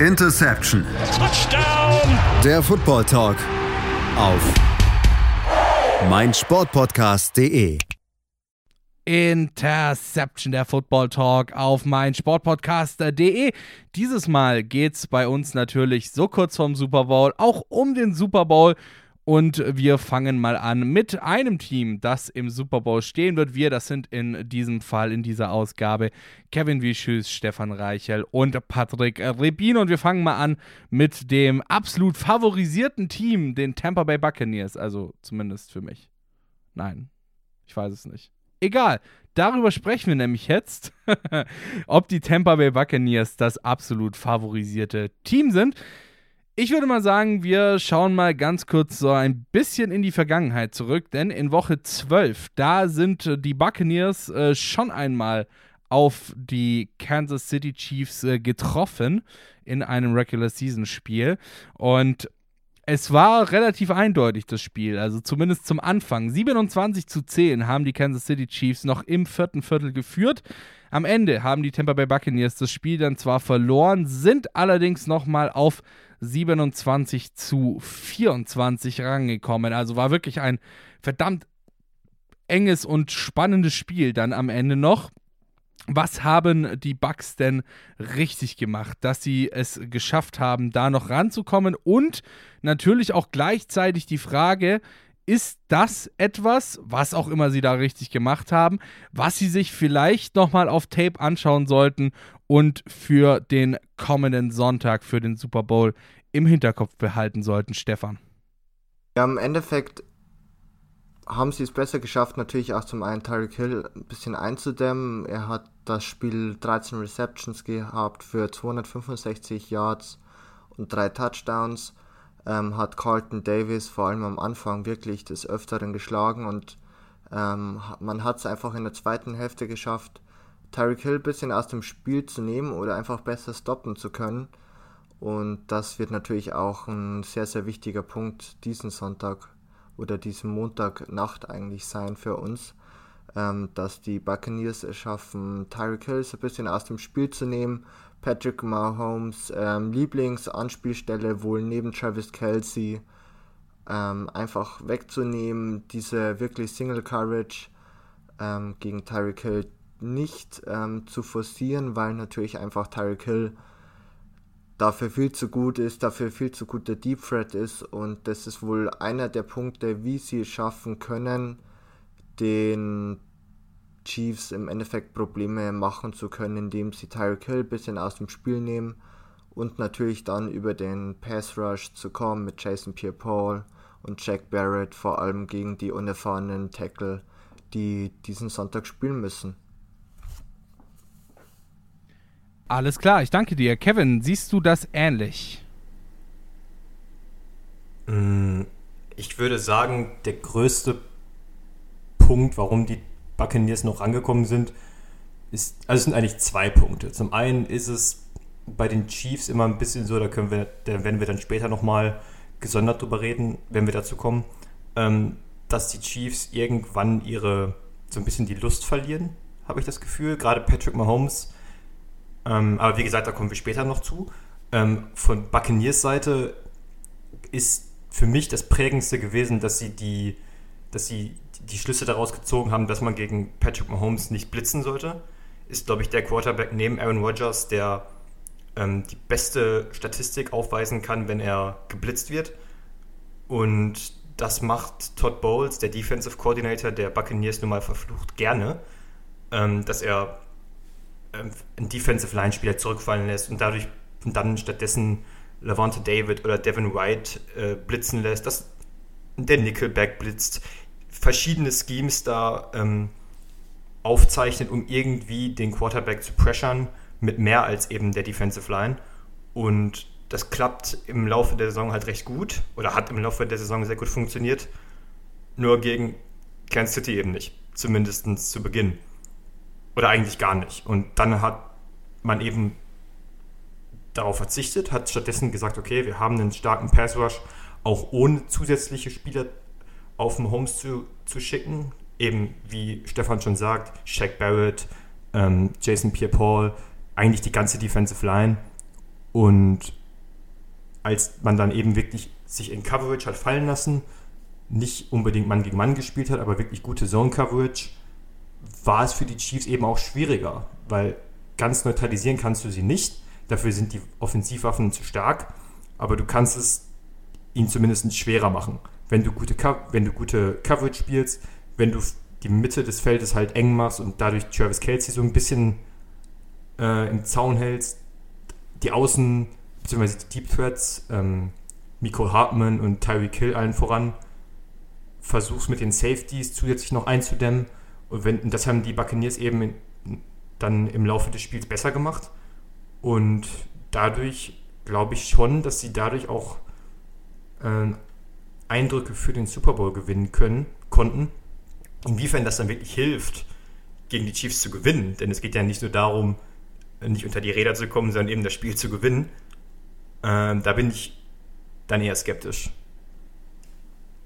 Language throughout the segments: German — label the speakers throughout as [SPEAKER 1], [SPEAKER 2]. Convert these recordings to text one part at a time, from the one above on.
[SPEAKER 1] Interception.
[SPEAKER 2] Touchdown.
[SPEAKER 1] Der Football Talk auf meinsportpodcast.de.
[SPEAKER 3] Interception, der Football Talk auf meinsportpodcast.de. Dieses Mal geht es bei uns natürlich so kurz vorm Super Bowl auch um den Super Bowl. Und wir fangen mal an mit einem Team, das im Super Bowl stehen wird. Wir, das sind in diesem Fall, in dieser Ausgabe, Kevin Wischüs, Stefan Reichel und Patrick Rebin. Und wir fangen mal an mit dem absolut favorisierten Team, den Tampa Bay Buccaneers. Also zumindest für mich. Nein, ich weiß es nicht. Egal, darüber sprechen wir nämlich jetzt, ob die Tampa Bay Buccaneers das absolut favorisierte Team sind. Ich würde mal sagen, wir schauen mal ganz kurz so ein bisschen in die Vergangenheit zurück, denn in Woche 12, da sind die Buccaneers äh, schon einmal auf die Kansas City Chiefs äh, getroffen in einem Regular Season Spiel und es war relativ eindeutig, das Spiel, also zumindest zum Anfang. 27 zu 10 haben die Kansas City Chiefs noch im vierten Viertel geführt. Am Ende haben die Tampa Bay Buccaneers das Spiel dann zwar verloren, sind allerdings nochmal auf 27 zu 24 rangekommen. Also war wirklich ein verdammt enges und spannendes Spiel dann am Ende noch. Was haben die Bucks denn richtig gemacht, dass sie es geschafft haben, da noch ranzukommen? Und natürlich auch gleichzeitig die Frage, ist das etwas, was auch immer sie da richtig gemacht haben, was sie sich vielleicht nochmal auf Tape anschauen sollten und für den kommenden Sonntag, für den Super Bowl im Hinterkopf behalten sollten, Stefan?
[SPEAKER 4] Ja, im Endeffekt haben sie es besser geschafft, natürlich auch zum einen Tyreek Hill ein bisschen einzudämmen. Er hat das Spiel 13 Receptions gehabt für 265 Yards und drei Touchdowns ähm, hat Carlton Davis vor allem am Anfang wirklich des Öfteren geschlagen und ähm, man hat es einfach in der zweiten Hälfte geschafft, Tyreek Hill ein bisschen aus dem Spiel zu nehmen oder einfach besser stoppen zu können. Und das wird natürlich auch ein sehr, sehr wichtiger Punkt diesen Sonntag oder diesen Montagnacht eigentlich sein für uns, ähm, dass die Buccaneers es schaffen, Tyreek Hill so ein bisschen aus dem Spiel zu nehmen, Patrick Mahomes ähm, Lieblingsanspielstelle wohl neben Travis Kelsey ähm, einfach wegzunehmen, diese wirklich Single Coverage ähm, gegen Tyreek Hill nicht ähm, zu forcieren, weil natürlich einfach Tyreek Hill dafür viel zu gut ist, dafür viel zu gut der Deep Threat ist und das ist wohl einer der Punkte, wie sie es schaffen können, den Chiefs im Endeffekt Probleme machen zu können, indem sie Tyreek Hill ein bisschen aus dem Spiel nehmen und natürlich dann über den Pass Rush zu kommen mit Jason Pierre-Paul und Jack Barrett, vor allem gegen die unerfahrenen Tackle, die diesen Sonntag spielen müssen.
[SPEAKER 3] Alles klar, ich danke dir. Kevin, siehst du das ähnlich?
[SPEAKER 5] Mm, ich würde sagen, der größte Punkt, warum die Buccaneers noch rangekommen sind, ist, also es sind eigentlich zwei Punkte. Zum einen ist es bei den Chiefs immer ein bisschen so, da können wir, da werden wir dann später nochmal gesondert drüber reden, wenn wir dazu kommen, ähm, dass die Chiefs irgendwann ihre, so ein bisschen die Lust verlieren, habe ich das Gefühl. Gerade Patrick Mahomes, ähm, aber wie gesagt, da kommen wir später noch zu. Ähm, von Buccaneers Seite ist für mich das prägendste gewesen, dass sie die, dass sie die Schlüsse daraus gezogen haben, dass man gegen Patrick Mahomes nicht blitzen sollte, ist, glaube ich, der Quarterback neben Aaron Rodgers, der ähm, die beste Statistik aufweisen kann, wenn er geblitzt wird. Und das macht Todd Bowles, der Defensive Coordinator der Buccaneers, nun mal verflucht gerne, ähm, dass er ähm, einen Defensive Line-Spieler zurückfallen lässt und dadurch dann stattdessen Levante David oder Devin White äh, blitzen lässt, dass der Nickelback blitzt verschiedene Schemes da ähm, aufzeichnet, um irgendwie den Quarterback zu pressern mit mehr als eben der Defensive Line. Und das klappt im Laufe der Saison halt recht gut oder hat im Laufe der Saison sehr gut funktioniert. Nur gegen Kansas City eben nicht. Zumindest zu Beginn. Oder eigentlich gar nicht. Und dann hat man eben darauf verzichtet, hat stattdessen gesagt, okay, wir haben einen starken Pass Rush, auch ohne zusätzliche Spieler auf dem Homes zu, zu schicken. Eben wie Stefan schon sagt, Shaq Barrett, ähm, Jason Pierre-Paul, eigentlich die ganze Defensive Line. Und als man dann eben wirklich sich in Coverage hat fallen lassen, nicht unbedingt Mann gegen Mann gespielt hat, aber wirklich gute Zone-Coverage, war es für die Chiefs eben auch schwieriger, weil ganz neutralisieren kannst du sie nicht. Dafür sind die Offensivwaffen zu stark, aber du kannst es ihnen zumindest schwerer machen. Wenn du gute, wenn du gute Coverage spielst, wenn du die Mitte des Feldes halt eng machst und dadurch Travis Kelsey so ein bisschen äh, im Zaun hältst, die Außen, beziehungsweise die Deep Threats, ähm, Miko Hartman und Tyreek Hill allen voran, versuchst mit den Safeties zusätzlich noch einzudämmen. Und, wenn, und das haben die Buccaneers eben in, dann im Laufe des Spiels besser gemacht. Und dadurch glaube ich schon, dass sie dadurch auch äh, Eindrücke für den Super Bowl gewinnen können, konnten. Inwiefern das dann wirklich hilft, gegen die Chiefs zu gewinnen. Denn es geht ja nicht nur darum, nicht unter die Räder zu kommen, sondern eben das Spiel zu gewinnen. Ähm, da bin ich dann eher skeptisch.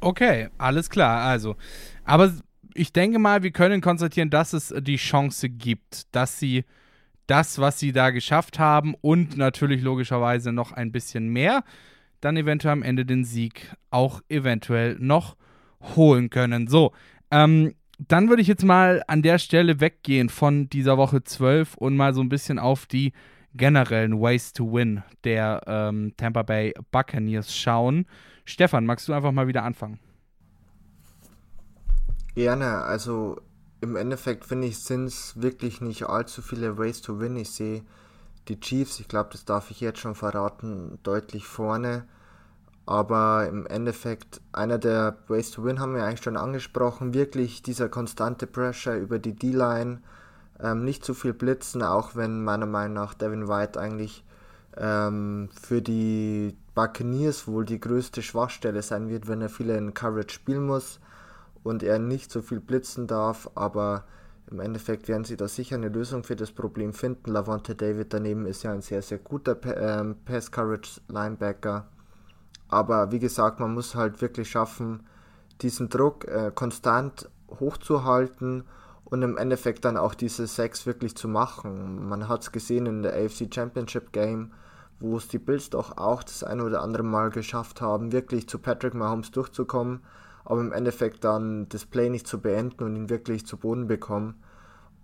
[SPEAKER 3] Okay, alles klar. Also, aber ich denke mal, wir können konstatieren, dass es die Chance gibt, dass sie das, was sie da geschafft haben und natürlich logischerweise noch ein bisschen mehr, dann eventuell am Ende den Sieg auch eventuell noch holen können. So, ähm, dann würde ich jetzt mal an der Stelle weggehen von dieser Woche 12 und mal so ein bisschen auf die generellen Ways to Win der ähm, Tampa Bay Buccaneers schauen. Stefan, magst du einfach mal wieder anfangen?
[SPEAKER 4] Gerne, also im Endeffekt finde ich, sind es wirklich nicht allzu viele Ways to Win. Ich sehe die Chiefs, ich glaube, das darf ich jetzt schon verraten, deutlich vorne. Aber im Endeffekt, einer der Ways to Win haben wir eigentlich schon angesprochen. Wirklich dieser konstante Pressure über die D-Line. Ähm, nicht zu viel blitzen, auch wenn meiner Meinung nach Devin White eigentlich ähm, für die Buccaneers wohl die größte Schwachstelle sein wird, wenn er viele in Coverage spielen muss und er nicht so viel blitzen darf. Aber im Endeffekt werden sie da sicher eine Lösung für das Problem finden. Lavonte David daneben ist ja ein sehr, sehr guter ähm, Pass-Coverage-Linebacker. Aber wie gesagt, man muss halt wirklich schaffen, diesen Druck äh, konstant hochzuhalten und im Endeffekt dann auch diese Sex wirklich zu machen. Man hat es gesehen in der AFC Championship Game, wo es die Bills doch auch das eine oder andere Mal geschafft haben, wirklich zu Patrick Mahomes durchzukommen, aber im Endeffekt dann das Play nicht zu beenden und ihn wirklich zu Boden bekommen.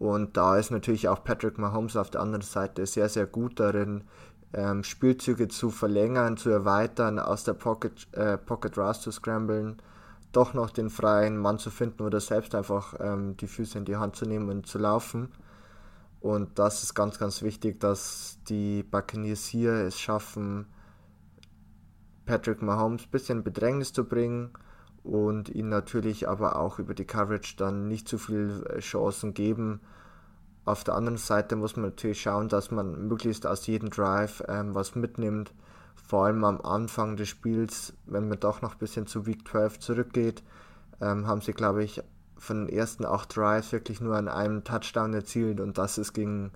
[SPEAKER 4] Und da ist natürlich auch Patrick Mahomes auf der anderen Seite sehr, sehr gut darin, ähm, Spielzüge zu verlängern, zu erweitern, aus der Pocket, äh, Pocket Rush zu scramblen, doch noch den freien Mann zu finden oder selbst einfach ähm, die Füße in die Hand zu nehmen und zu laufen. Und das ist ganz, ganz wichtig, dass die Buccaneers hier es schaffen, Patrick Mahomes ein bisschen Bedrängnis zu bringen und ihn natürlich aber auch über die Coverage dann nicht zu viel äh, Chancen geben, auf der anderen Seite muss man natürlich schauen, dass man möglichst aus jedem Drive ähm, was mitnimmt. Vor allem am Anfang des Spiels, wenn man doch noch ein bisschen zu Week 12 zurückgeht, ähm, haben sie, glaube ich, von den ersten acht Drives wirklich nur an einem Touchdown erzielt und das ist gegen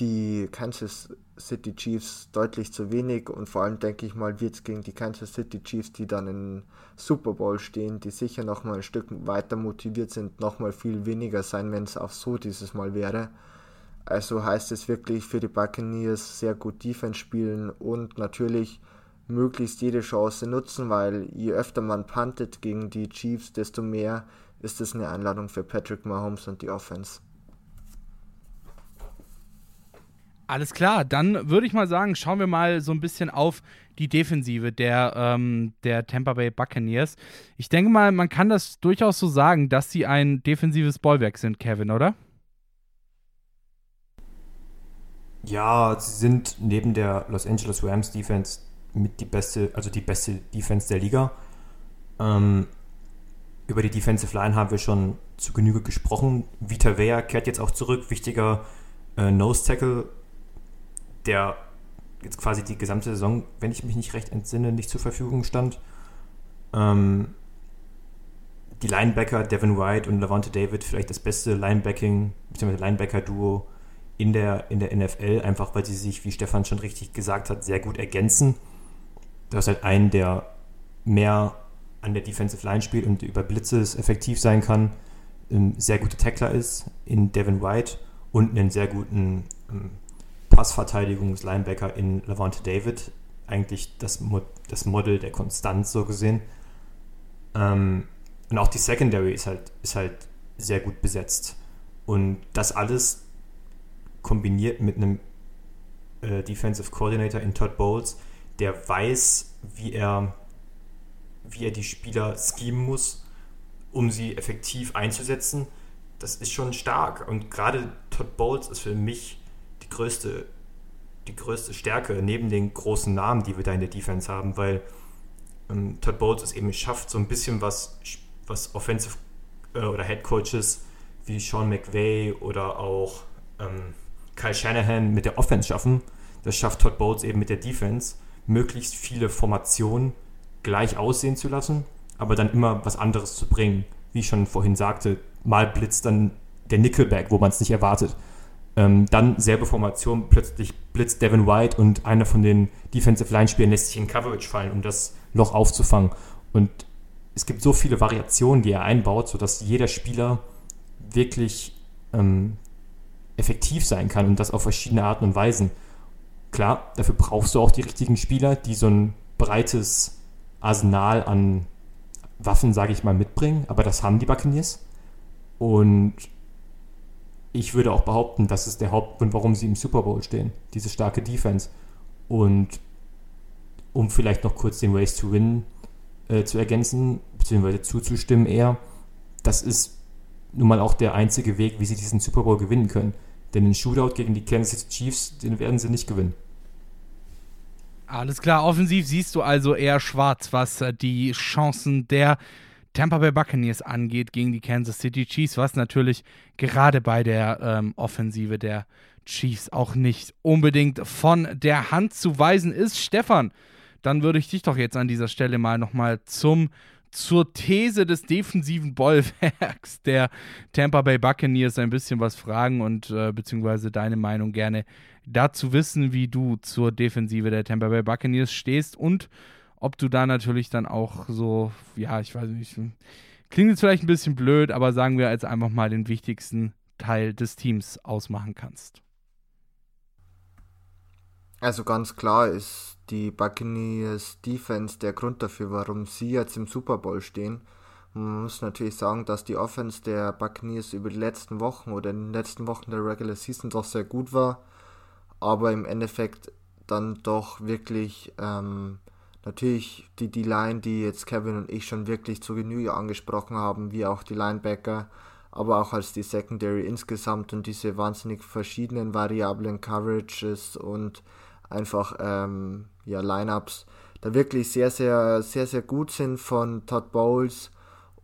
[SPEAKER 4] die Kansas City Chiefs deutlich zu wenig und vor allem denke ich mal wird es gegen die Kansas City Chiefs, die dann im Super Bowl stehen, die sicher nochmal ein Stück weiter motiviert sind, nochmal viel weniger sein, wenn es auch so dieses Mal wäre. Also heißt es wirklich für die Buccaneers sehr gut Defense spielen und natürlich möglichst jede Chance nutzen, weil je öfter man puntet gegen die Chiefs, desto mehr ist es eine Einladung für Patrick Mahomes und die Offense.
[SPEAKER 3] Alles klar, dann würde ich mal sagen, schauen wir mal so ein bisschen auf die Defensive der, ähm, der Tampa Bay Buccaneers. Ich denke mal, man kann das durchaus so sagen, dass sie ein defensives Bollwerk sind, Kevin, oder?
[SPEAKER 5] Ja, sie sind neben der Los Angeles Rams Defense mit die beste, also die beste Defense der Liga. Ähm, über die Defensive Line haben wir schon zu Genüge gesprochen. Vita Vea kehrt jetzt auch zurück, wichtiger äh, Nose Tackle der jetzt quasi die gesamte Saison, wenn ich mich nicht recht entsinne, nicht zur Verfügung stand. Ähm, die Linebacker Devin White und Levante David vielleicht das beste Linebacking bzw. Linebacker-Duo in der, in der NFL, einfach weil sie sich, wie Stefan schon richtig gesagt hat, sehr gut ergänzen. Du hast halt einen, der mehr an der Defensive Line spielt und über Blitzes effektiv sein kann, ein sehr guter Tackler ist in Devin White und einen sehr guten ähm, Passverteidigungslinebacker in Levante David. Eigentlich das, Mo das Model der Konstanz so gesehen. Ähm, und auch die Secondary ist halt, ist halt sehr gut besetzt. Und das alles kombiniert mit einem äh, Defensive Coordinator in Todd Bowles, der weiß, wie er, wie er die Spieler schemen muss, um sie effektiv einzusetzen. Das ist schon stark. Und gerade Todd Bowles ist für mich die größte, die größte Stärke neben den großen Namen, die wir da in der Defense haben, weil ähm, Todd Bowles es eben schafft, so ein bisschen was, was Offensive äh, oder Head Coaches wie Sean McVay oder auch ähm, Kyle Shanahan mit der Offense schaffen. Das schafft Todd Bowles eben mit der Defense, möglichst viele Formationen gleich aussehen zu lassen, aber dann immer was anderes zu bringen. Wie ich schon vorhin sagte, mal blitzt dann der Nickelback, wo man es nicht erwartet. Ähm, dann selbe Formation, plötzlich blitzt Devin White und einer von den Defensive Line-Spielern lässt sich in Coverage fallen, um das Loch aufzufangen. Und es gibt so viele Variationen, die er einbaut, sodass jeder Spieler wirklich ähm, effektiv sein kann und das auf verschiedene Arten und Weisen. Klar, dafür brauchst du auch die richtigen Spieler, die so ein breites Arsenal an Waffen, sage ich mal, mitbringen, aber das haben die Buccaneers. Und ich würde auch behaupten, das ist der Hauptgrund, warum sie im Super Bowl stehen, diese starke Defense. Und um vielleicht noch kurz den Race to Win äh, zu ergänzen, beziehungsweise zuzustimmen eher, das ist nun mal auch der einzige Weg, wie sie diesen Super Bowl gewinnen können. Denn den Shootout gegen die Kansas City Chiefs, den werden sie nicht gewinnen.
[SPEAKER 3] Alles klar, offensiv siehst du also eher schwarz, was äh, die Chancen der Tampa Bay Buccaneers angeht gegen die Kansas City Chiefs, was natürlich gerade bei der ähm, Offensive der Chiefs auch nicht unbedingt von der Hand zu weisen ist. Stefan, dann würde ich dich doch jetzt an dieser Stelle mal nochmal zum zur These des defensiven Bollwerks der Tampa Bay Buccaneers ein bisschen was fragen und äh, beziehungsweise deine Meinung gerne dazu wissen, wie du zur Defensive der Tampa Bay Buccaneers stehst und ob du da natürlich dann auch so, ja, ich weiß nicht, klingt jetzt vielleicht ein bisschen blöd, aber sagen wir jetzt einfach mal den wichtigsten Teil des Teams ausmachen kannst.
[SPEAKER 4] Also ganz klar ist die Buccaneers Defense der Grund dafür, warum sie jetzt im Super Bowl stehen. Man muss natürlich sagen, dass die Offense der Buccaneers über die letzten Wochen oder in den letzten Wochen der Regular Season doch sehr gut war, aber im Endeffekt dann doch wirklich ähm, natürlich die D-Line, die jetzt Kevin und ich schon wirklich zu Genüge angesprochen haben, wie auch die Linebacker, aber auch als die Secondary insgesamt und diese wahnsinnig verschiedenen variablen Coverages und einfach ähm, ja, Lineups da wirklich sehr, sehr, sehr, sehr gut sind von Todd Bowles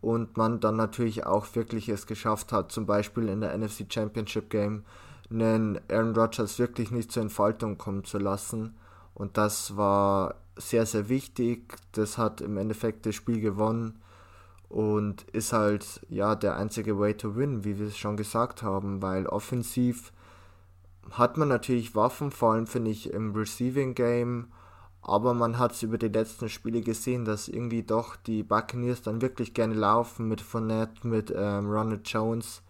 [SPEAKER 4] und man dann natürlich auch wirklich es geschafft hat, zum Beispiel in der NFC Championship Game einen Aaron Rodgers wirklich nicht zur Entfaltung kommen zu lassen. Und das war sehr, sehr wichtig. Das hat im Endeffekt das Spiel gewonnen und ist halt ja der einzige Way to win, wie wir es schon gesagt haben, weil offensiv hat man natürlich Waffen, vor allem finde ich im Receiving Game, aber man hat es über die letzten Spiele gesehen, dass irgendwie doch die Buccaneers dann wirklich gerne laufen mit Fournette, mit ähm, Ronald Jones,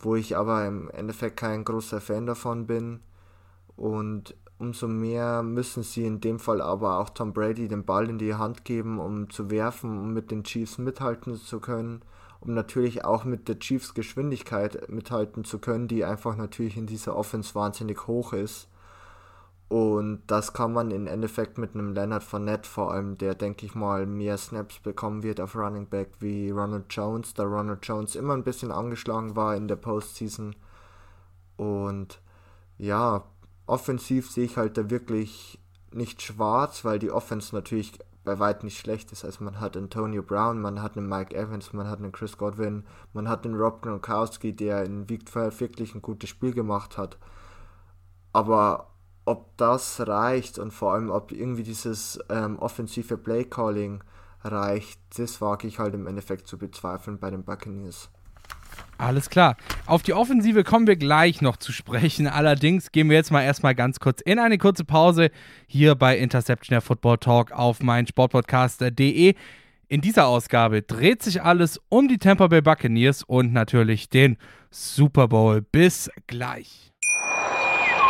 [SPEAKER 4] wo ich aber im Endeffekt kein großer Fan davon bin. Und umso mehr müssen sie in dem Fall aber auch Tom Brady den Ball in die Hand geben, um zu werfen, um mit den Chiefs mithalten zu können um natürlich auch mit der Chiefs Geschwindigkeit mithalten zu können, die einfach natürlich in dieser Offense wahnsinnig hoch ist. Und das kann man im Endeffekt mit einem Leonard Fournette vor allem, der denke ich mal mehr Snaps bekommen wird auf Running Back wie Ronald Jones, da Ronald Jones immer ein bisschen angeschlagen war in der Postseason. Und ja, offensiv sehe ich halt da wirklich nicht schwarz, weil die Offense natürlich bei weitem nicht schlecht ist. Also man hat Antonio Brown, man hat einen Mike Evans, man hat einen Chris Godwin, man hat einen Rob Gronkowski, der in Week 12 wirklich ein gutes Spiel gemacht hat. Aber ob das reicht und vor allem ob irgendwie dieses ähm, offensive Play-Calling reicht, das wage ich halt im Endeffekt zu bezweifeln bei den Buccaneers.
[SPEAKER 3] Alles klar. Auf die Offensive kommen wir gleich noch zu sprechen. Allerdings gehen wir jetzt mal erstmal ganz kurz in eine kurze Pause hier bei Interception der Football Talk auf mein Sportpodcast.de. In dieser Ausgabe dreht sich alles um die Tampa Bay Buccaneers und natürlich den Super Bowl. Bis gleich.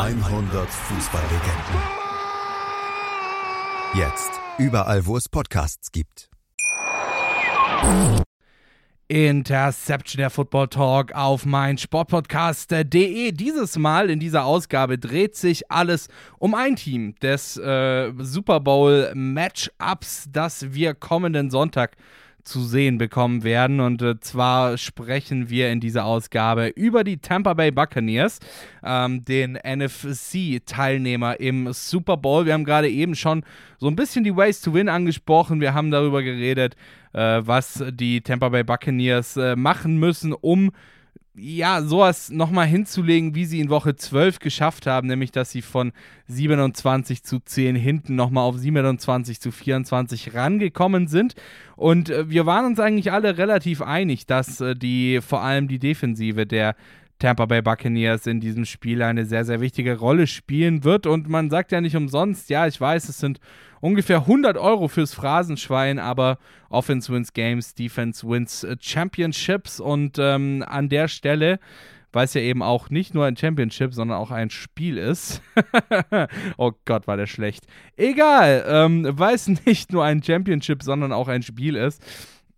[SPEAKER 1] 100 Fußballlegenden. Jetzt überall, wo es Podcasts gibt.
[SPEAKER 3] Interception der Football Talk auf mein Sportpodcast.de. Dieses Mal in dieser Ausgabe dreht sich alles um ein Team des äh, Super Bowl Matchups, das wir kommenden Sonntag zu sehen bekommen werden. Und äh, zwar sprechen wir in dieser Ausgabe über die Tampa Bay Buccaneers, ähm, den NFC-Teilnehmer im Super Bowl. Wir haben gerade eben schon so ein bisschen die Ways to Win angesprochen. Wir haben darüber geredet, äh, was die Tampa Bay Buccaneers äh, machen müssen, um ja, sowas nochmal hinzulegen, wie sie in Woche 12 geschafft haben, nämlich dass sie von 27 zu 10 hinten nochmal auf 27 zu 24 rangekommen sind. Und äh, wir waren uns eigentlich alle relativ einig, dass äh, die vor allem die Defensive der Tampa Bay Buccaneers in diesem Spiel eine sehr, sehr wichtige Rolle spielen wird. Und man sagt ja nicht umsonst, ja, ich weiß, es sind ungefähr 100 Euro fürs Phrasenschwein, aber Offense wins Games, Defense wins äh, Championships. Und ähm, an der Stelle weil es ja eben auch nicht nur ein Championship, sondern auch ein Spiel ist. oh Gott, war der schlecht. Egal, ähm, weil es nicht nur ein Championship, sondern auch ein Spiel ist,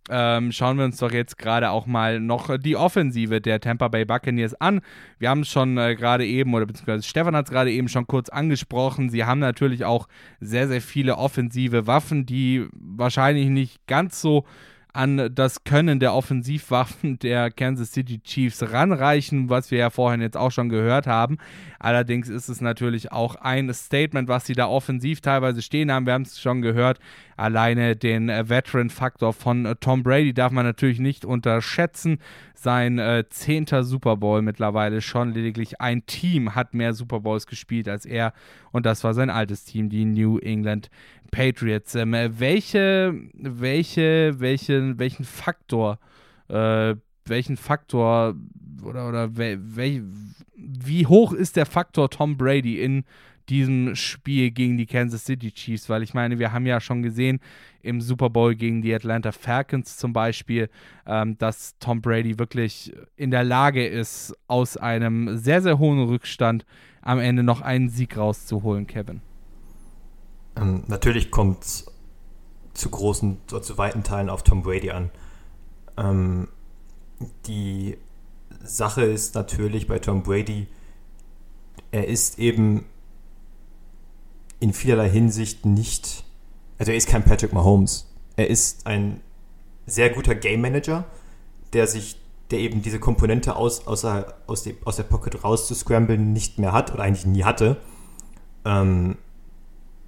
[SPEAKER 3] ähm, schauen wir uns doch jetzt gerade auch mal noch die Offensive der Tampa Bay Buccaneers an. Wir haben es schon äh, gerade eben, oder beziehungsweise Stefan hat es gerade eben schon kurz angesprochen. Sie haben natürlich auch sehr, sehr viele offensive Waffen, die wahrscheinlich nicht ganz so an das Können der Offensivwaffen der Kansas City Chiefs ranreichen, was wir ja vorhin jetzt auch schon gehört haben. Allerdings ist es natürlich auch ein Statement, was sie da offensiv teilweise stehen haben. Wir haben es schon gehört. Alleine den äh, Veteran-Faktor von äh, Tom Brady darf man natürlich nicht unterschätzen. Sein äh, zehnter Super Bowl mittlerweile schon. Lediglich ein Team hat mehr Super Bowls gespielt als er. Und das war sein altes Team, die New England Patriots. Ähm, welche, welche, welche, welchen Faktor, äh, welchen Faktor oder, oder wel, wel, wie hoch ist der Faktor Tom Brady in diesem Spiel gegen die Kansas City Chiefs? Weil ich meine, wir haben ja schon gesehen im Super Bowl gegen die Atlanta Falcons zum Beispiel, ähm, dass Tom Brady wirklich in der Lage ist, aus einem sehr, sehr hohen Rückstand am Ende noch einen Sieg rauszuholen, Kevin.
[SPEAKER 5] Ähm, natürlich kommt es zu großen, zu weiten Teilen auf Tom Brady an. Ähm, die Sache ist natürlich bei Tom Brady, er ist eben in vielerlei Hinsicht nicht, also er ist kein Patrick Mahomes. Er ist ein sehr guter Game Manager, der sich, der eben diese Komponente aus, außer, aus, dem, aus der Pocket rauszuscramblen nicht mehr hat oder eigentlich nie hatte. Ähm,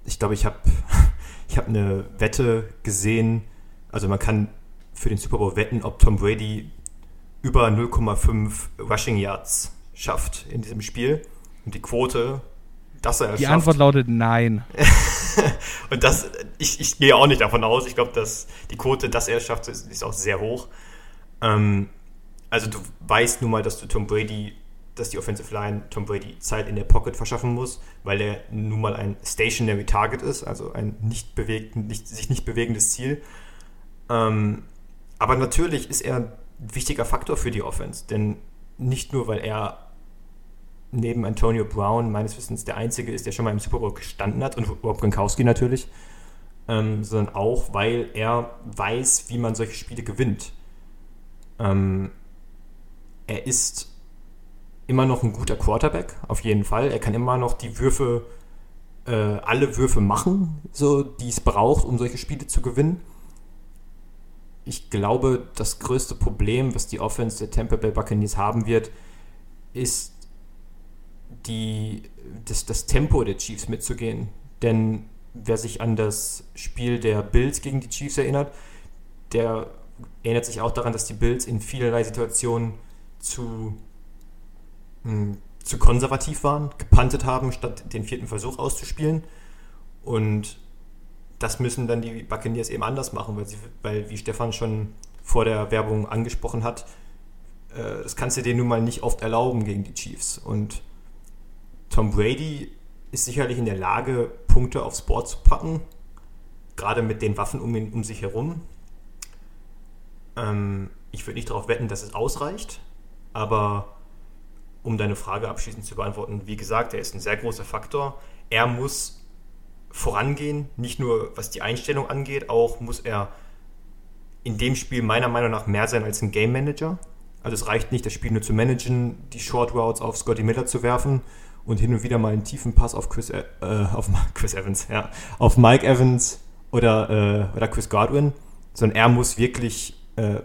[SPEAKER 5] ich glaube, ich habe ich hab eine Wette gesehen. Also man kann für den Super Bowl wetten, ob Tom Brady über 0,5 Rushing Yards schafft in diesem Spiel. Und die Quote, dass er
[SPEAKER 3] Die
[SPEAKER 5] schafft.
[SPEAKER 3] Antwort lautet nein.
[SPEAKER 5] und das, ich, ich gehe auch nicht davon aus. Ich glaube, dass die Quote, dass er es schafft, ist, ist auch sehr hoch. Ähm, also du weißt nun mal, dass du Tom Brady dass die Offensive Line Tom Brady Zeit in der Pocket verschaffen muss, weil er nun mal ein Stationary Target ist, also ein nicht bewegt, nicht, sich nicht bewegendes Ziel. Ähm, aber natürlich ist er ein wichtiger Faktor für die Offense, denn nicht nur, weil er neben Antonio Brown meines Wissens der Einzige ist, der schon mal im Super Bowl gestanden hat und Rob Gronkowski natürlich, ähm, sondern auch, weil er weiß, wie man solche Spiele gewinnt. Ähm, er ist immer noch ein guter Quarterback, auf jeden Fall. Er kann immer noch die Würfe, äh, alle Würfe machen, so, die es braucht, um solche Spiele zu gewinnen. Ich glaube, das größte Problem, was die Offense der Tampa Bay Buccaneers haben wird, ist die, das, das Tempo der Chiefs mitzugehen. Denn wer sich an das Spiel der Bills gegen die Chiefs erinnert, der erinnert sich auch daran, dass die Bills in vielerlei Situationen zu zu konservativ waren, gepantet haben, statt den vierten Versuch auszuspielen. Und das müssen dann die Buccaneers eben anders machen, weil, sie, weil wie Stefan schon vor der Werbung angesprochen hat, äh, das kannst du dir nun mal nicht oft erlauben gegen die Chiefs. Und Tom Brady ist sicherlich in der Lage, Punkte aufs Board zu packen, gerade mit den Waffen um, ihn, um sich herum. Ähm, ich würde nicht darauf wetten, dass es ausreicht, aber um deine Frage abschließend zu beantworten, wie gesagt, er ist ein sehr großer Faktor. Er muss vorangehen, nicht nur was die Einstellung angeht, auch muss er in dem Spiel meiner Meinung nach mehr sein als ein Game Manager. Also es reicht nicht, das Spiel nur zu managen, die Short Routes auf Scotty Miller zu werfen und hin und wieder mal einen tiefen Pass auf Chris, äh, auf Chris Evans, ja, auf Mike Evans oder, äh, oder Chris Godwin, sondern er muss wirklich äh,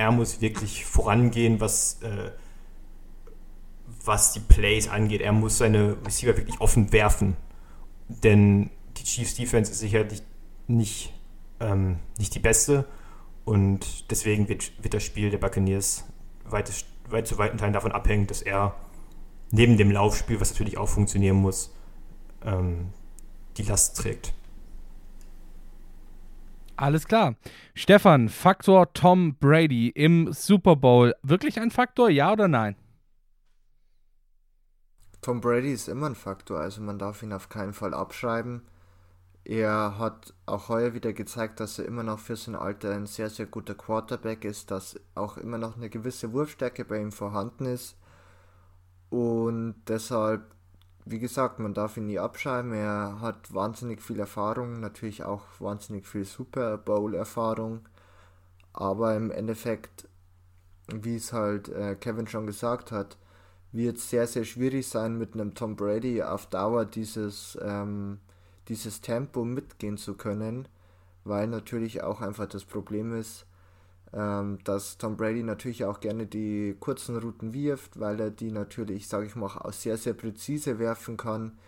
[SPEAKER 5] er muss wirklich vorangehen, was, äh, was die Plays angeht. Er muss seine Receiver wirklich offen werfen. Denn die Chiefs Defense ist sicherlich nicht, ähm, nicht die beste. Und deswegen wird, wird das Spiel der Buccaneers weit, weit zu weiten Teilen davon abhängen, dass er neben dem Laufspiel, was natürlich auch funktionieren muss, ähm, die Last trägt.
[SPEAKER 3] Alles klar. Stefan, Faktor Tom Brady im Super Bowl. Wirklich ein Faktor, ja oder nein?
[SPEAKER 4] Tom Brady ist immer ein Faktor, also man darf ihn auf keinen Fall abschreiben. Er hat auch heuer wieder gezeigt, dass er immer noch für sein Alter ein sehr, sehr guter Quarterback ist, dass auch immer noch eine gewisse Wurfstärke bei ihm vorhanden ist. Und deshalb wie gesagt, man darf ihn nie abschreiben. Er hat wahnsinnig viel Erfahrung, natürlich auch wahnsinnig viel Super Bowl-Erfahrung. Aber im Endeffekt, wie es halt äh, Kevin schon gesagt hat, wird es sehr, sehr schwierig sein, mit einem Tom Brady auf Dauer dieses, ähm, dieses Tempo mitgehen zu können, weil natürlich auch einfach das Problem ist, dass Tom Brady natürlich auch gerne die kurzen Routen wirft, weil er die natürlich, sage ich mal, auch sehr, sehr präzise werfen kann.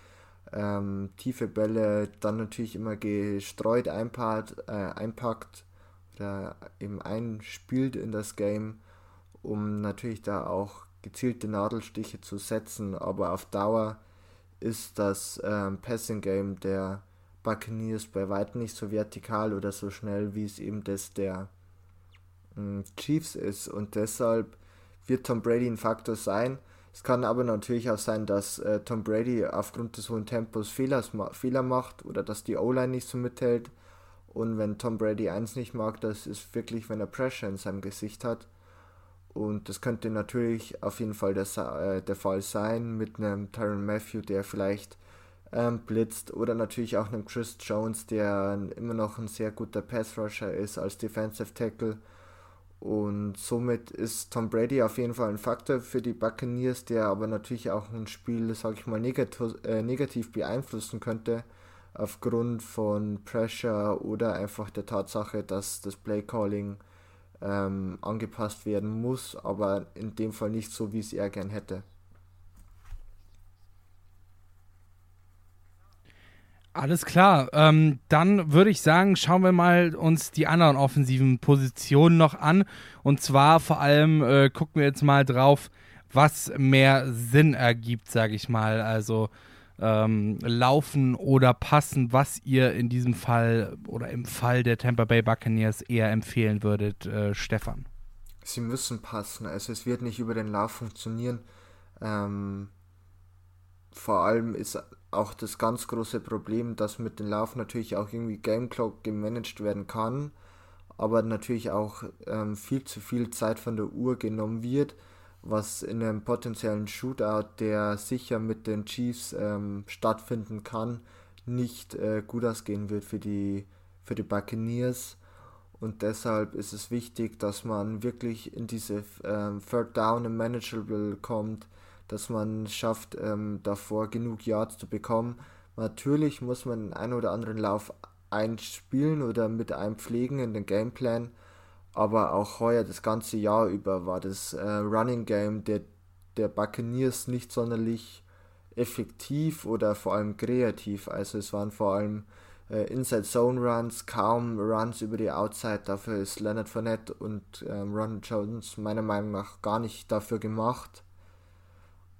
[SPEAKER 4] Ähm, tiefe Bälle dann natürlich immer gestreut einpackt, äh, einpackt oder eben einspielt in das Game, um natürlich da auch gezielte Nadelstiche zu setzen. Aber auf Dauer ist das ähm, Passing Game der Buccaneers bei weitem nicht so vertikal oder so schnell, wie es eben das der Chiefs ist und deshalb wird Tom Brady ein Faktor sein. Es kann aber natürlich auch sein, dass äh, Tom Brady aufgrund des hohen Tempos Fehlers, Fehler macht oder dass die O-Line nicht so mithält. Und wenn Tom Brady eins nicht mag, das ist wirklich, wenn er Pressure in seinem Gesicht hat. Und das könnte natürlich auf jeden Fall der, äh, der Fall sein mit einem Tyron Matthew, der vielleicht ähm, blitzt oder natürlich auch einem Chris Jones, der immer noch ein sehr guter Pass-Rusher ist als Defensive Tackle und somit ist Tom Brady auf jeden Fall ein Faktor für die Buccaneers, der aber natürlich auch ein Spiel, sag ich mal, negativ, äh, negativ beeinflussen könnte, aufgrund von Pressure oder einfach der Tatsache, dass das Playcalling ähm, angepasst werden muss, aber in dem Fall nicht so, wie es er gern hätte.
[SPEAKER 3] Alles klar. Ähm, dann würde ich sagen, schauen wir mal uns die anderen offensiven Positionen noch an. Und zwar vor allem äh, gucken wir jetzt mal drauf, was mehr Sinn ergibt, sage ich mal. Also ähm, laufen oder passen, was ihr in diesem Fall oder im Fall der Tampa Bay Buccaneers eher empfehlen würdet, äh, Stefan.
[SPEAKER 4] Sie müssen passen. Also es wird nicht über den Lauf funktionieren. Ähm, vor allem ist auch das ganz große Problem, dass mit dem Lauf natürlich auch irgendwie Game Clock gemanagt werden kann, aber natürlich auch ähm, viel zu viel Zeit von der Uhr genommen wird, was in einem potenziellen Shootout, der sicher mit den Chiefs ähm, stattfinden kann, nicht äh, gut ausgehen wird für die, für die Buccaneers. Und deshalb ist es wichtig, dass man wirklich in diese ähm, Third Down im Manageable kommt, dass man schafft, ähm, davor genug Yards zu bekommen. Natürlich muss man den einen oder anderen Lauf einspielen oder mit einpflegen in den Gameplan, aber auch heuer das ganze Jahr über war das äh, Running Game der, der Buccaneers nicht sonderlich effektiv oder vor allem kreativ. Also es waren vor allem äh, Inside Zone Runs, kaum Runs über die Outside. Dafür ist Leonard Fournette und ähm, Ron Jones meiner Meinung nach gar nicht dafür gemacht.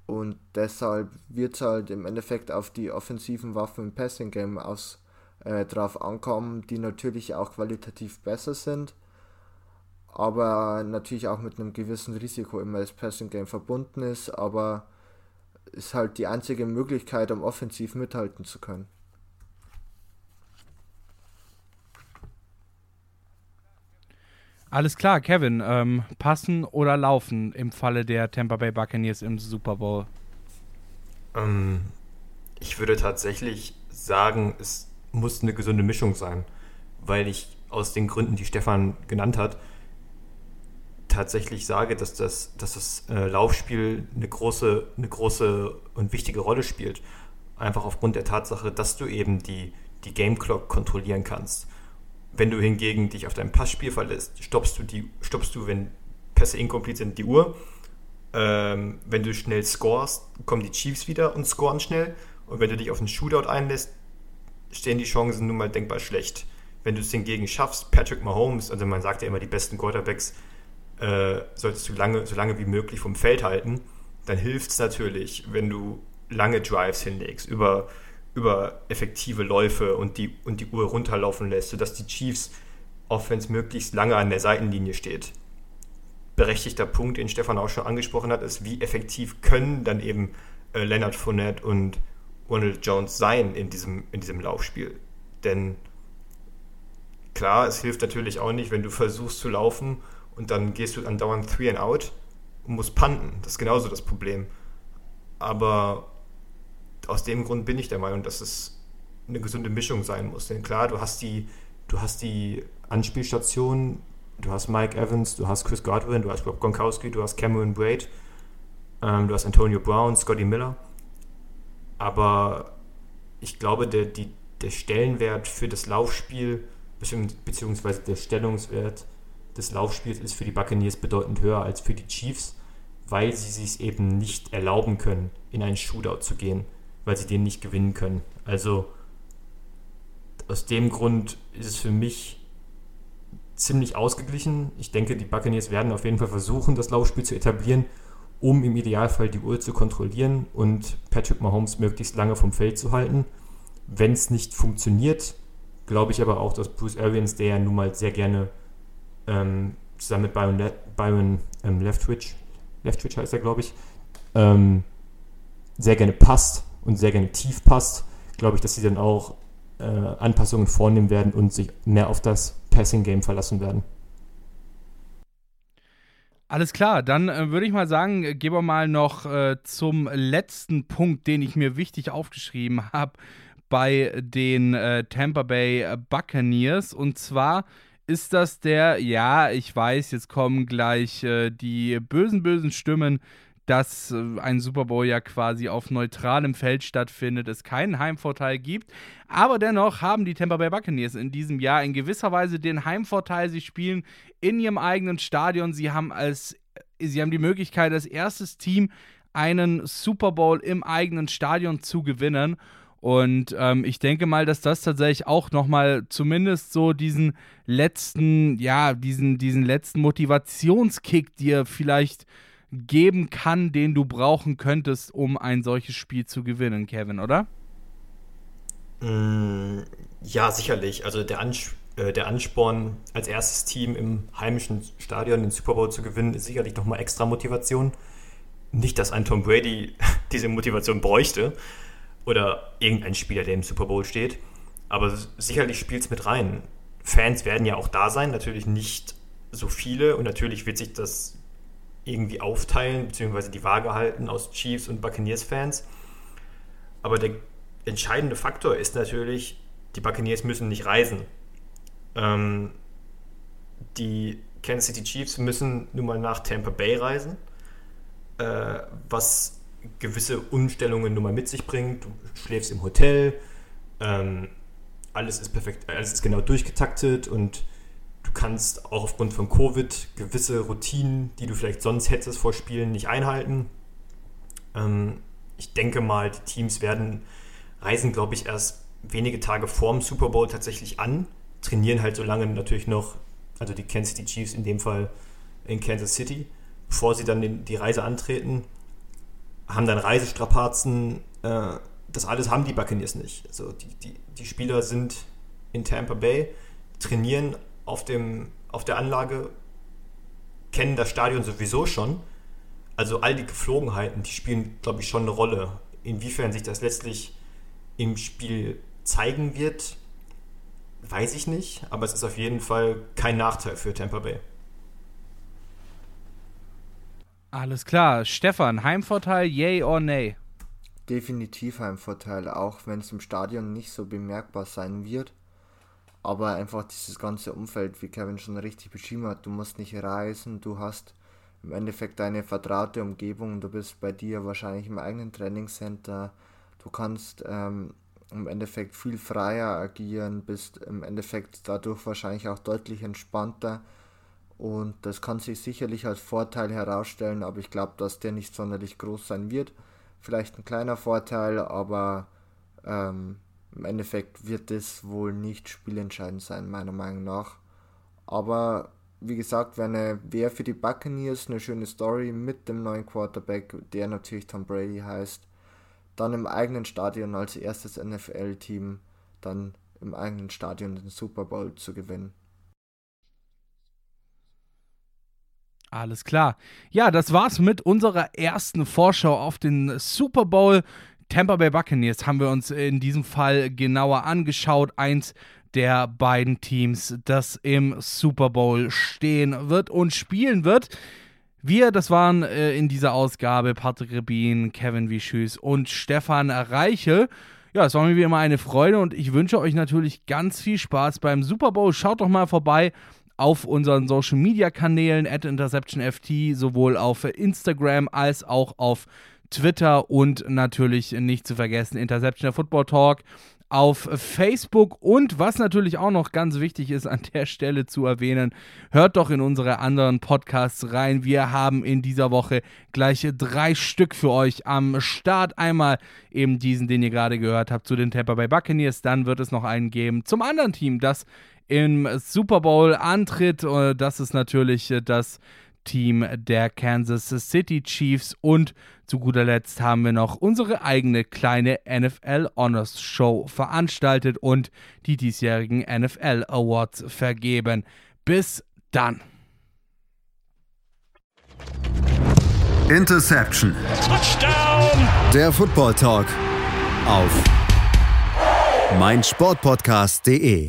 [SPEAKER 4] Und deshalb wird es halt im Endeffekt auf die offensiven Waffen im Passing Game aus, äh, drauf ankommen, die natürlich auch qualitativ besser sind, aber natürlich auch mit einem gewissen Risiko immer das Passing Game verbunden ist, aber ist halt die einzige Möglichkeit, um offensiv mithalten zu können.
[SPEAKER 3] Alles klar, Kevin. Ähm, passen oder laufen im Falle der Tampa Bay Buccaneers im Super Bowl?
[SPEAKER 5] Ähm, ich würde tatsächlich sagen, es muss eine gesunde Mischung sein, weil ich aus den Gründen, die Stefan genannt hat, tatsächlich sage, dass das, dass das äh, Laufspiel eine große, eine große und wichtige Rolle spielt. Einfach aufgrund der Tatsache, dass du eben die, die Game Clock kontrollieren kannst. Wenn du hingegen dich auf dein Passspiel verlässt, stoppst du, die, stoppst du wenn Pässe incomplete sind, die Uhr. Ähm, wenn du schnell scorest, kommen die Chiefs wieder und scoren schnell. Und wenn du dich auf einen Shootout einlässt, stehen die Chancen nun mal denkbar schlecht. Wenn du es hingegen schaffst, Patrick Mahomes, also man sagt ja immer, die besten Quarterbacks äh, solltest du lange, so lange wie möglich vom Feld halten, dann hilft es natürlich, wenn du lange Drives hinlegst, über über effektive Läufe und die, und die Uhr runterlaufen lässt, sodass die Chiefs Offense möglichst lange an der Seitenlinie steht. Berechtigter Punkt, den Stefan auch schon angesprochen hat, ist, wie effektiv können dann eben äh, Leonard Fournette und Ronald Jones sein in diesem, in diesem Laufspiel. Denn klar, es hilft natürlich auch nicht, wenn du versuchst zu laufen und dann gehst du andauernd Three and Out und musst panten. Das ist genauso das Problem. Aber aus dem Grund bin ich der Meinung, dass es eine gesunde Mischung sein muss. Denn klar, du hast die, du hast die Anspielstation, du hast Mike Evans, du hast Chris Godwin, du hast Rob Gronkowski, du hast Cameron Braid, ähm, du hast Antonio Brown, Scotty Miller. Aber ich glaube, der, die, der Stellenwert für das Laufspiel, beziehungsweise der Stellungswert des Laufspiels ist für die Buccaneers bedeutend höher als für die Chiefs, weil sie sich eben nicht erlauben können, in einen Shootout zu gehen weil sie den nicht gewinnen können. Also aus dem Grund ist es für mich ziemlich ausgeglichen. Ich denke, die Buccaneers werden auf jeden Fall versuchen, das Laufspiel zu etablieren, um im Idealfall die Uhr zu kontrollieren und Patrick Mahomes möglichst lange vom Feld zu halten. Wenn es nicht funktioniert, glaube ich aber auch, dass Bruce Arians, der ja nun mal sehr gerne ähm, zusammen mit Byron, Le Byron ähm, Leftwich, Leftwich heißt er, glaube ich, ähm, sehr gerne passt und sehr gerne tief passt, glaube ich, dass sie dann auch äh, Anpassungen vornehmen werden und sich mehr auf das Passing-Game verlassen werden.
[SPEAKER 3] Alles klar, dann äh, würde ich mal sagen, gehen wir mal noch äh, zum letzten Punkt, den ich mir wichtig aufgeschrieben habe bei den äh, Tampa Bay Buccaneers. Und zwar ist das der, ja, ich weiß, jetzt kommen gleich äh, die bösen, bösen Stimmen dass äh, ein Super Bowl ja quasi auf neutralem Feld stattfindet, es keinen Heimvorteil gibt. Aber dennoch haben die Tampa Bay Buccaneers in diesem Jahr in gewisser Weise den Heimvorteil. Sie spielen in ihrem eigenen Stadion. Sie haben als sie haben die Möglichkeit, als erstes Team einen Super Bowl im eigenen Stadion zu gewinnen. Und ähm, ich denke mal, dass das tatsächlich auch nochmal zumindest so diesen letzten, ja, diesen, diesen letzten Motivationskick dir vielleicht geben kann, den du brauchen könntest, um ein solches Spiel zu gewinnen, Kevin, oder?
[SPEAKER 5] Mm, ja, sicherlich. Also der, Ans äh, der Ansporn, als erstes Team im heimischen Stadion den Super Bowl zu gewinnen, ist sicherlich nochmal extra Motivation. Nicht, dass ein Tom Brady diese Motivation bräuchte oder irgendein Spieler, der im Super Bowl steht, aber sicherlich spielt es mit rein. Fans werden ja auch da sein, natürlich nicht so viele und natürlich wird sich das irgendwie aufteilen, beziehungsweise die Waage halten aus Chiefs und Buccaneers-Fans. Aber der entscheidende Faktor ist natürlich, die Buccaneers müssen nicht reisen. Ähm, die Kansas City Chiefs müssen nun mal nach Tampa Bay reisen, äh, was gewisse Umstellungen nun mal mit sich bringt. Du schläfst im Hotel, ähm, alles ist perfekt, alles ist genau durchgetaktet und kannst auch aufgrund von Covid gewisse Routinen, die du vielleicht sonst hättest vor Spielen, nicht einhalten. Ähm, ich denke mal, die Teams werden reisen, glaube ich, erst wenige Tage vorm Super Bowl tatsächlich an, trainieren halt so lange natürlich noch, also die Kansas City Chiefs in dem Fall in Kansas City, bevor sie dann den, die Reise antreten, haben dann Reisestrapazen. Äh, das alles haben die Buccaneers nicht. Also die, die, die Spieler sind in Tampa Bay, trainieren auf, dem, auf der Anlage, kennen das Stadion sowieso schon. Also all die Geflogenheiten, die spielen, glaube ich, schon eine Rolle. Inwiefern sich das letztlich im Spiel zeigen wird, weiß ich nicht, aber es ist auf jeden Fall kein Nachteil für Tampa Bay.
[SPEAKER 3] Alles klar. Stefan, Heimvorteil, yay or nay?
[SPEAKER 4] Definitiv Heimvorteil, auch wenn es im Stadion nicht so bemerkbar sein wird. Aber einfach dieses ganze Umfeld, wie Kevin schon richtig beschrieben hat, du musst nicht reisen, du hast im Endeffekt deine vertraute Umgebung, du bist bei dir wahrscheinlich im eigenen Trainingscenter, du kannst ähm, im Endeffekt viel freier agieren, bist im Endeffekt dadurch wahrscheinlich auch deutlich entspannter und das kann sich sicherlich als Vorteil herausstellen, aber ich glaube, dass der nicht sonderlich groß sein wird. Vielleicht ein kleiner Vorteil, aber ähm, im Endeffekt wird es wohl nicht spielentscheidend sein, meiner Meinung nach. Aber wie gesagt, wäre wär für die Buccaneers eine schöne Story mit dem neuen Quarterback, der natürlich Tom Brady heißt. Dann im eigenen Stadion als erstes NFL-Team, dann im eigenen Stadion den Super Bowl zu gewinnen.
[SPEAKER 3] Alles klar. Ja, das war's mit unserer ersten Vorschau auf den Super Bowl. Tampa Bay Buccaneers haben wir uns in diesem Fall genauer angeschaut. Eins der beiden Teams, das im Super Bowl stehen wird und spielen wird. Wir, das waren äh, in dieser Ausgabe Patrick Rebin, Kevin Wischüs und Stefan Reiche. Ja, es war mir wie immer eine Freude und ich wünsche euch natürlich ganz viel Spaß beim Super Bowl. Schaut doch mal vorbei auf unseren Social Media Kanälen at InterceptionFT, sowohl auf Instagram als auch auf Twitter und natürlich nicht zu vergessen Interception der Football Talk auf Facebook und was natürlich auch noch ganz wichtig ist an der Stelle zu erwähnen, hört doch in unsere anderen Podcasts rein. Wir haben in dieser Woche gleich drei Stück für euch am Start. Einmal eben diesen, den ihr gerade gehört habt, zu den Tampa Bay Buccaneers. Dann wird es noch einen geben zum anderen Team, das im Super Bowl antritt. Äh, das ist natürlich äh, das Team der Kansas City Chiefs. Und zu guter Letzt haben wir noch unsere eigene kleine NFL Honors Show veranstaltet und die diesjährigen NFL Awards vergeben. Bis dann.
[SPEAKER 1] Interception. Touchdown. Der Football Talk auf meinsportpodcast.de.